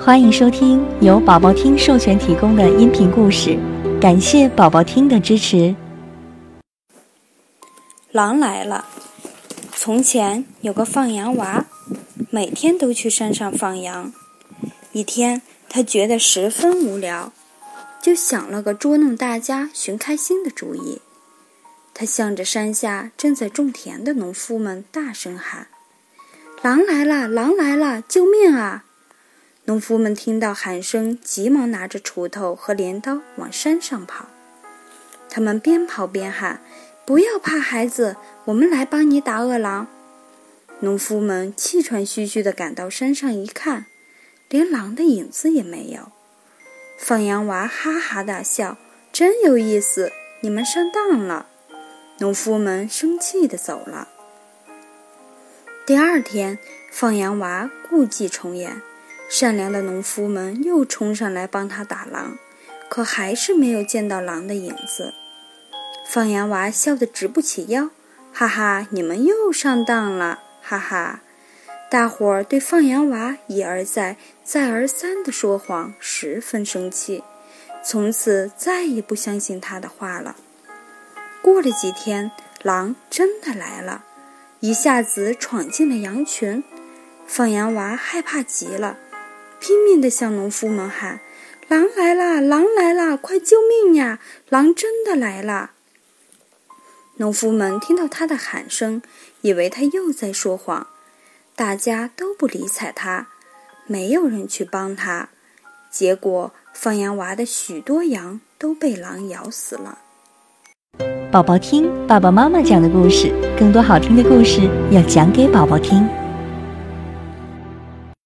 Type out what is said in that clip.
欢迎收听由宝宝听授权提供的音频故事，感谢宝宝听的支持。狼来了。从前有个放羊娃，每天都去山上放羊。一天，他觉得十分无聊，就想了个捉弄大家、寻开心的主意。他向着山下正在种田的农夫们大声喊：“狼来了！狼来了！救命啊！”农夫们听到喊声，急忙拿着锄头和镰刀往山上跑。他们边跑边喊：“不要怕，孩子，我们来帮你打饿狼。”农夫们气喘吁吁地赶到山上一看，连狼的影子也没有。放羊娃哈哈大笑：“真有意思，你们上当了。”农夫们生气地走了。第二天，放羊娃故伎重演。善良的农夫们又冲上来帮他打狼，可还是没有见到狼的影子。放羊娃笑得直不起腰，哈哈，你们又上当了，哈哈！大伙儿对放羊娃一而再、再而三的说谎十分生气，从此再也不相信他的话了。过了几天，狼真的来了，一下子闯进了羊群，放羊娃害怕极了。拼命地向农夫们喊：“狼来啦！狼来啦！快救命呀！狼真的来了！”农夫们听到他的喊声，以为他又在说谎，大家都不理睬他，没有人去帮他。结果，放羊娃的许多羊都被狼咬死了。宝宝听爸爸妈妈讲的故事，更多好听的故事要讲给宝宝听。